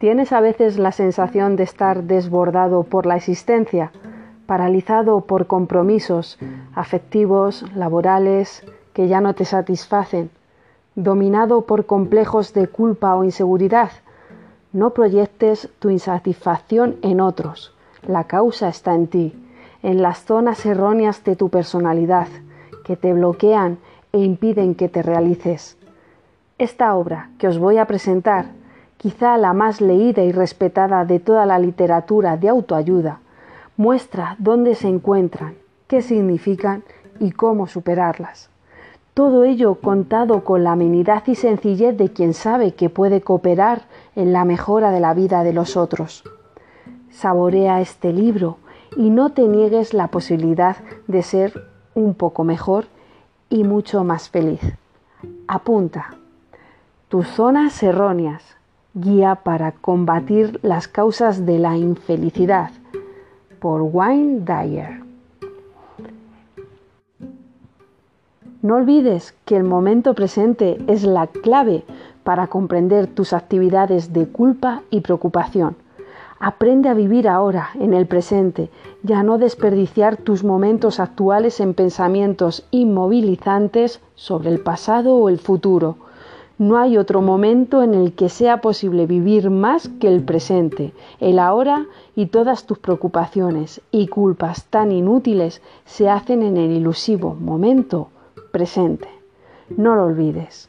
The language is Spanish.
¿Tienes a veces la sensación de estar desbordado por la existencia, paralizado por compromisos afectivos, laborales, que ya no te satisfacen, dominado por complejos de culpa o inseguridad? No proyectes tu insatisfacción en otros. La causa está en ti, en las zonas erróneas de tu personalidad, que te bloquean e impiden que te realices. Esta obra que os voy a presentar quizá la más leída y respetada de toda la literatura de autoayuda, muestra dónde se encuentran, qué significan y cómo superarlas. Todo ello contado con la amenidad y sencillez de quien sabe que puede cooperar en la mejora de la vida de los otros. Saborea este libro y no te niegues la posibilidad de ser un poco mejor y mucho más feliz. Apunta. Tus zonas erróneas Guía para combatir las causas de la infelicidad por Wayne Dyer. No olvides que el momento presente es la clave para comprender tus actividades de culpa y preocupación. Aprende a vivir ahora, en el presente, y a no desperdiciar tus momentos actuales en pensamientos inmovilizantes sobre el pasado o el futuro no hay otro momento en el que sea posible vivir más que el presente, el ahora y todas tus preocupaciones y culpas tan inútiles se hacen en el ilusivo momento presente. No lo olvides.